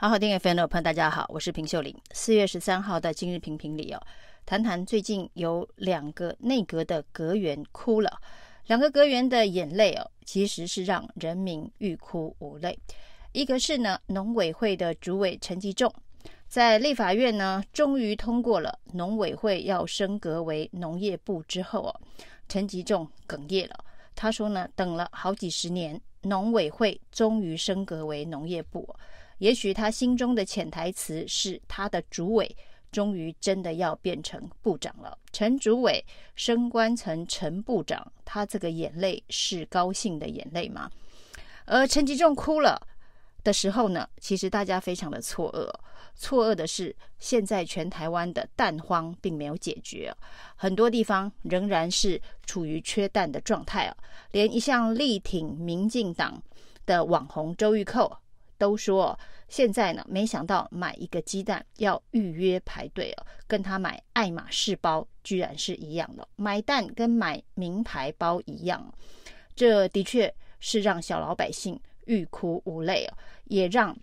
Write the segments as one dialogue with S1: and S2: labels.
S1: 好好听 FM 的朋友，大家好，我是平秀玲。四月十三号的今日评评里哦，谈谈最近有两个内阁的阁员哭了。两个阁员的眼泪哦，其实是让人民欲哭无泪。一个是呢，农委会的主委陈吉仲，在立法院呢，终于通过了农委会要升格为农业部之后哦，陈吉仲哽咽了。他说呢，等了好几十年，农委会终于升格为农业部。也许他心中的潜台词是，他的主委终于真的要变成部长了。陈主委升官成陈部长，他这个眼泪是高兴的眼泪吗？而陈吉仲哭了的时候呢，其实大家非常的错愕。错愕的是，现在全台湾的蛋荒并没有解决，很多地方仍然是处于缺蛋的状态啊。连一向力挺民进党的网红周玉蔻。都说现在呢，没想到买一个鸡蛋要预约排队哦，跟他买爱马仕包居然是一样的，买蛋跟买名牌包一样，这的确是让小老百姓欲哭无泪哦，也让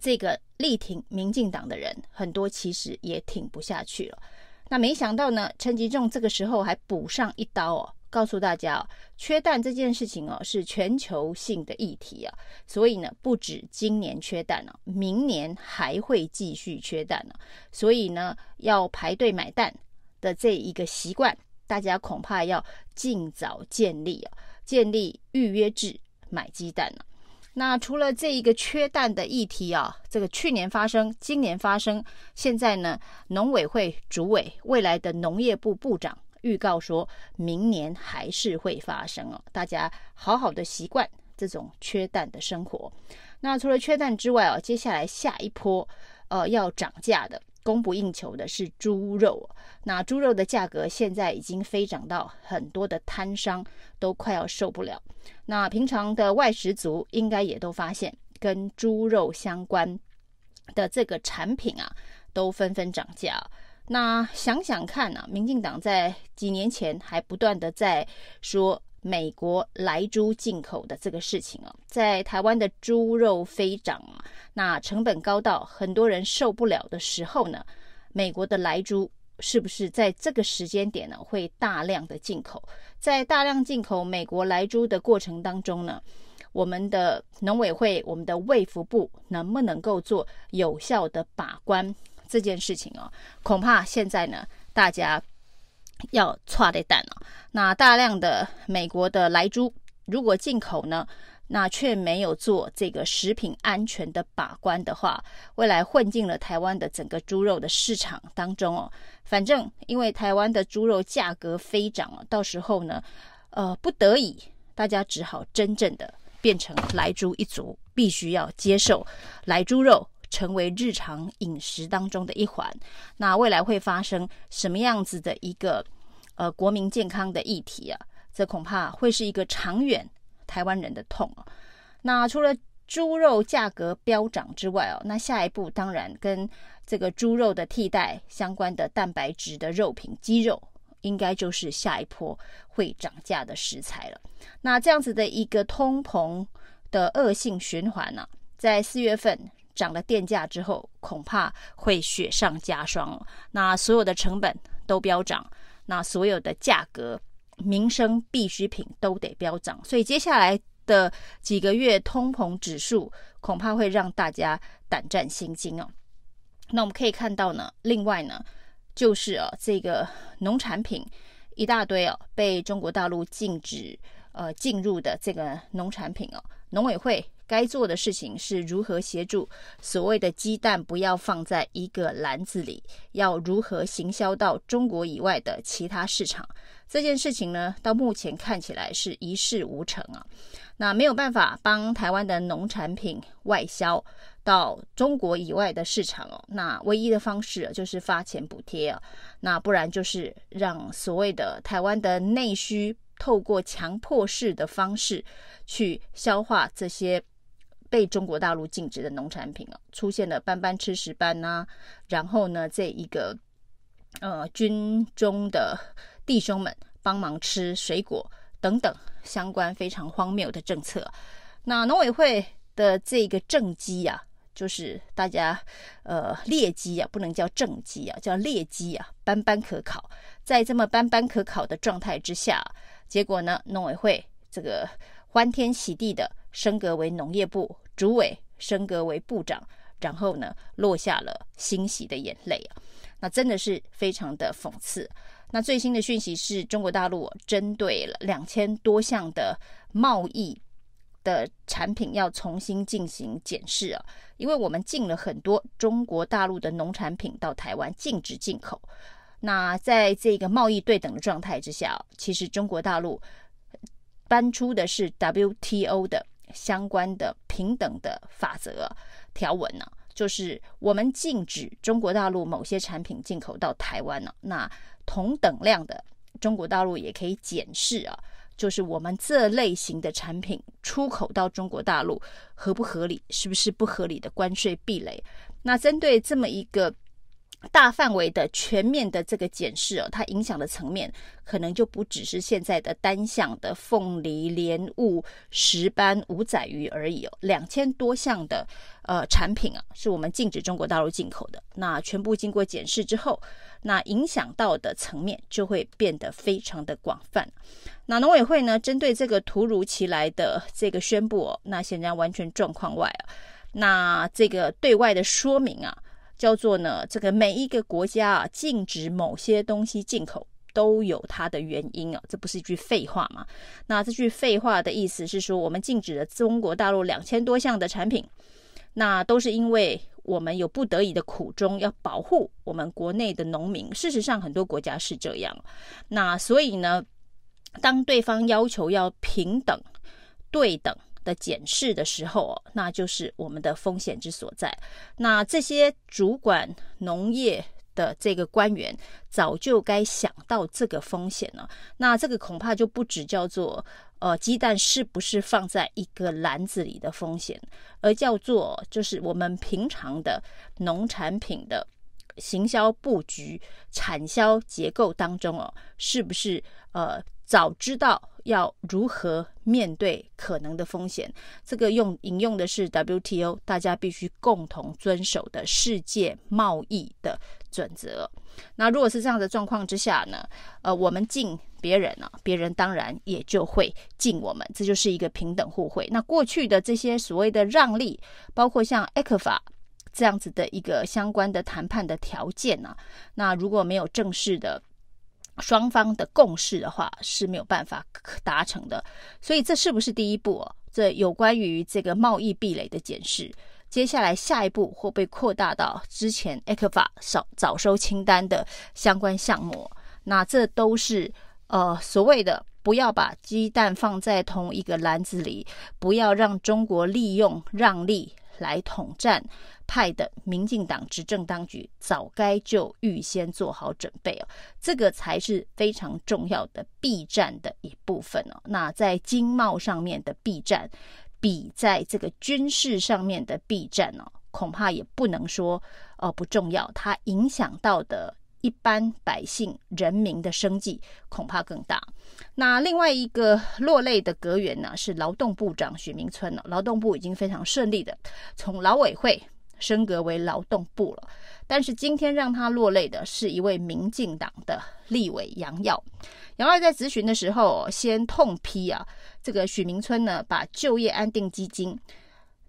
S1: 这个力挺民进党的人很多其实也挺不下去了。那没想到呢，陈吉仲这个时候还补上一刀哦。告诉大家哦，缺蛋这件事情哦是全球性的议题啊，所以呢不止今年缺蛋了，明年还会继续缺蛋呢。所以呢要排队买蛋的这一个习惯，大家恐怕要尽早建立啊，建立预约制买鸡蛋了。那除了这一个缺蛋的议题啊，这个去年发生，今年发生，现在呢农委会主委，未来的农业部部长。预告说明年还是会发生哦，大家好好的习惯这种缺蛋的生活。那除了缺蛋之外哦，接下来下一波呃要涨价的、供不应求的是猪肉。那猪肉的价格现在已经飞涨到很多的摊商都快要受不了。那平常的外食族应该也都发现，跟猪肉相关的这个产品啊，都纷纷涨价。那想想看啊，民进党在几年前还不断的在说美国莱猪进口的这个事情啊，在台湾的猪肉飞涨啊，那成本高到很多人受不了的时候呢，美国的莱猪是不是在这个时间点呢会大量的进口？在大量进口美国莱猪的过程当中呢，我们的农委会、我们的卫福部能不能够做有效的把关？这件事情哦，恐怕现在呢，大家要剉咧等哦。那大量的美国的莱猪，如果进口呢，那却没有做这个食品安全的把关的话，未来混进了台湾的整个猪肉的市场当中哦。反正因为台湾的猪肉价格飞涨了，到时候呢，呃，不得已，大家只好真正的变成莱猪一族，必须要接受来猪肉。成为日常饮食当中的一环，那未来会发生什么样子的一个呃国民健康的议题啊？这恐怕会是一个长远台湾人的痛啊。那除了猪肉价格飙涨之外哦，那下一步当然跟这个猪肉的替代相关的蛋白质的肉品鸡肉，应该就是下一波会涨价的食材了。那这样子的一个通膨的恶性循环呢，在四月份。涨了电价之后，恐怕会雪上加霜。那所有的成本都飙涨，那所有的价格、民生必需品都得飙涨。所以接下来的几个月，通膨指数恐怕会让大家胆战心惊哦。那我们可以看到呢，另外呢，就是啊，这个农产品一大堆哦，被中国大陆禁止呃进入的这个农产品哦，农委会。该做的事情是如何协助所谓的鸡蛋不要放在一个篮子里，要如何行销到中国以外的其他市场？这件事情呢，到目前看起来是一事无成啊。那没有办法帮台湾的农产品外销到中国以外的市场哦。那唯一的方式就是发钱补贴啊。那不然就是让所谓的台湾的内需透过强迫式的方式去消化这些。被中国大陆禁止的农产品啊，出现了班班吃石斑呐，然后呢，这一个呃军中的弟兄们帮忙吃水果等等相关非常荒谬的政策。那农委会的这个政绩啊，就是大家呃劣绩啊，不能叫政绩啊，叫劣绩啊，班班可考。在这么班班可考的状态之下，结果呢，农委会这个欢天喜地的升格为农业部主委，升格为部长，然后呢，落下了欣喜的眼泪啊，那真的是非常的讽刺。那最新的讯息是中国大陆针对了两千多项的贸易的产品要重新进行检视啊，因为我们进了很多中国大陆的农产品到台湾，禁止进口。那在这个贸易对等的状态之下，其实中国大陆搬出的是 WTO 的相关的平等的法则条文呢，就是我们禁止中国大陆某些产品进口到台湾呢，那同等量的中国大陆也可以检视啊，就是我们这类型的产品出口到中国大陆合不合理，是不是不合理的关税壁垒？那针对这么一个。大范围的、全面的这个检视哦，它影响的层面可能就不只是现在的单项的凤梨、莲雾、石斑、五仔鱼而已哦，两千多项的呃产品啊，是我们禁止中国大陆进口的。那全部经过检视之后，那影响到的层面就会变得非常的广泛。那农委会呢，针对这个突如其来的这个宣布哦，那显然完全状况外啊。那这个对外的说明啊。叫做呢，这个每一个国家啊，禁止某些东西进口都有它的原因啊，这不是一句废话吗？那这句废话的意思是说，我们禁止了中国大陆两千多项的产品，那都是因为我们有不得已的苦衷，要保护我们国内的农民。事实上，很多国家是这样。那所以呢，当对方要求要平等、对等。的检视的时候，那就是我们的风险之所在。那这些主管农业的这个官员早就该想到这个风险了。那这个恐怕就不只叫做呃鸡蛋是不是放在一个篮子里的风险，而叫做就是我们平常的农产品的行销布局、产销结构当中哦，是不是呃早知道。要如何面对可能的风险？这个用引用的是 WTO，大家必须共同遵守的世界贸易的准则。那如果是这样的状况之下呢？呃，我们敬别人呢、啊，别人当然也就会敬我们，这就是一个平等互惠。那过去的这些所谓的让利，包括像 ECFA 这样子的一个相关的谈判的条件呢、啊，那如果没有正式的。双方的共识的话是没有办法达成的，所以这是不是第一步哦？这有关于这个贸易壁垒的检视，接下来下一步会被扩大到之前 ECFA 早早收清单的相关项目，那这都是呃所谓的不要把鸡蛋放在同一个篮子里，不要让中国利用让利。来统战派的民进党执政当局早该就预先做好准备哦，这个才是非常重要的避战的一部分哦。那在经贸上面的避战，比在这个军事上面的避战哦，恐怕也不能说哦不重要，它影响到的。一般百姓人民的生计恐怕更大。那另外一个落泪的阁员呢，是劳动部长许明春了。劳动部已经非常顺利的从劳委会升格为劳动部了。但是今天让他落泪的是一位民进党的立委杨耀。杨耀在质询的时候先痛批啊，这个许明春呢，把就业安定基金。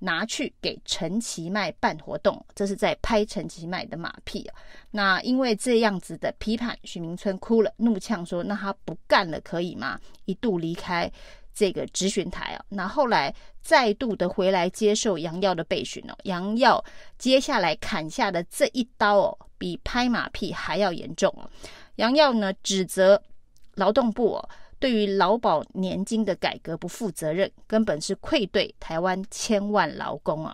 S1: 拿去给陈其迈办活动，这是在拍陈其迈的马屁啊！那因为这样子的批判，许明春哭了，怒呛说：“那他不干了，可以吗？”一度离开这个质询台啊。那后来再度的回来接受杨耀的备询哦。杨耀接下来砍下的这一刀哦，比拍马屁还要严重哦。杨耀呢，指责劳动部哦。对于劳保年金的改革不负责任，根本是愧对台湾千万劳工啊！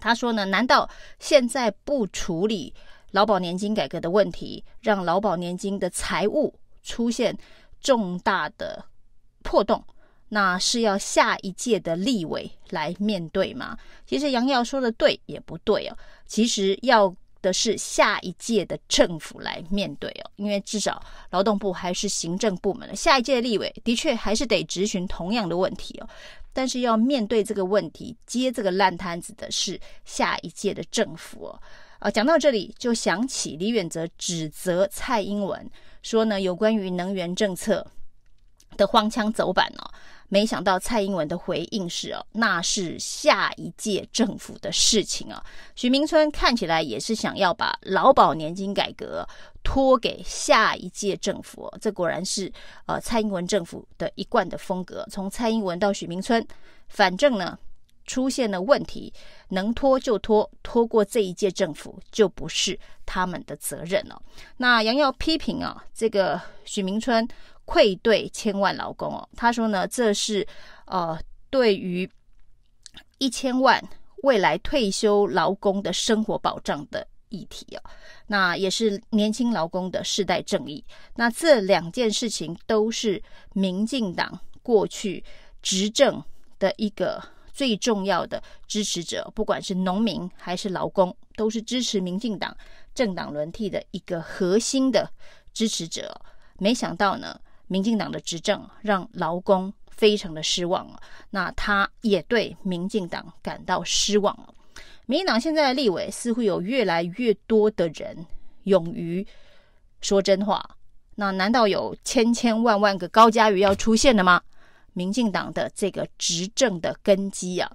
S1: 他说呢，难道现在不处理劳保年金改革的问题，让劳保年金的财务出现重大的破洞，那是要下一届的立委来面对吗？其实杨耀说的对也不对哦，其实要。的是下一届的政府来面对哦，因为至少劳动部还是行政部门的，下一届立委的确还是得质询同样的问题哦。但是要面对这个问题、接这个烂摊子的是下一届的政府哦。啊，讲到这里就想起李远哲指责蔡英文说呢，有关于能源政策的荒腔走板哦。没想到蔡英文的回应是哦，那是下一届政府的事情啊。许明春看起来也是想要把劳保年金改革托给下一届政府，这果然是呃蔡英文政府的一贯的风格。从蔡英文到许明春，反正呢出现了问题，能拖就拖，拖过这一届政府就不是他们的责任了。那杨耀批评啊，这个许明春。愧对千万劳工哦，他说呢，这是呃对于一千万未来退休劳工的生活保障的议题哦，那也是年轻劳工的世代正义。那这两件事情都是民进党过去执政的一个最重要的支持者，不管是农民还是劳工，都是支持民进党政党轮替的一个核心的支持者。没想到呢。民进党的执政让劳工非常的失望，那他也对民进党感到失望。民进党现在的立委似乎有越来越多的人勇于说真话，那难道有千千万万个高嘉瑜要出现了吗？民进党的这个执政的根基啊，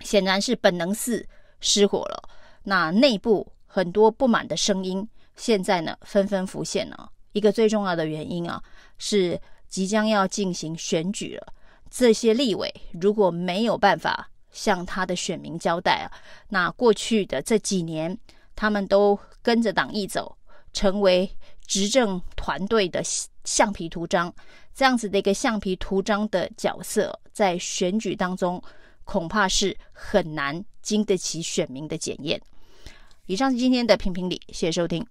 S1: 显然是本能寺失火了。那内部很多不满的声音，现在呢纷纷浮现了。一个最重要的原因啊，是即将要进行选举了。这些立委如果没有办法向他的选民交代啊，那过去的这几年，他们都跟着党一走，成为执政团队的橡皮图章。这样子的一个橡皮图章的角色，在选举当中恐怕是很难经得起选民的检验。以上是今天的评评理，谢谢收听。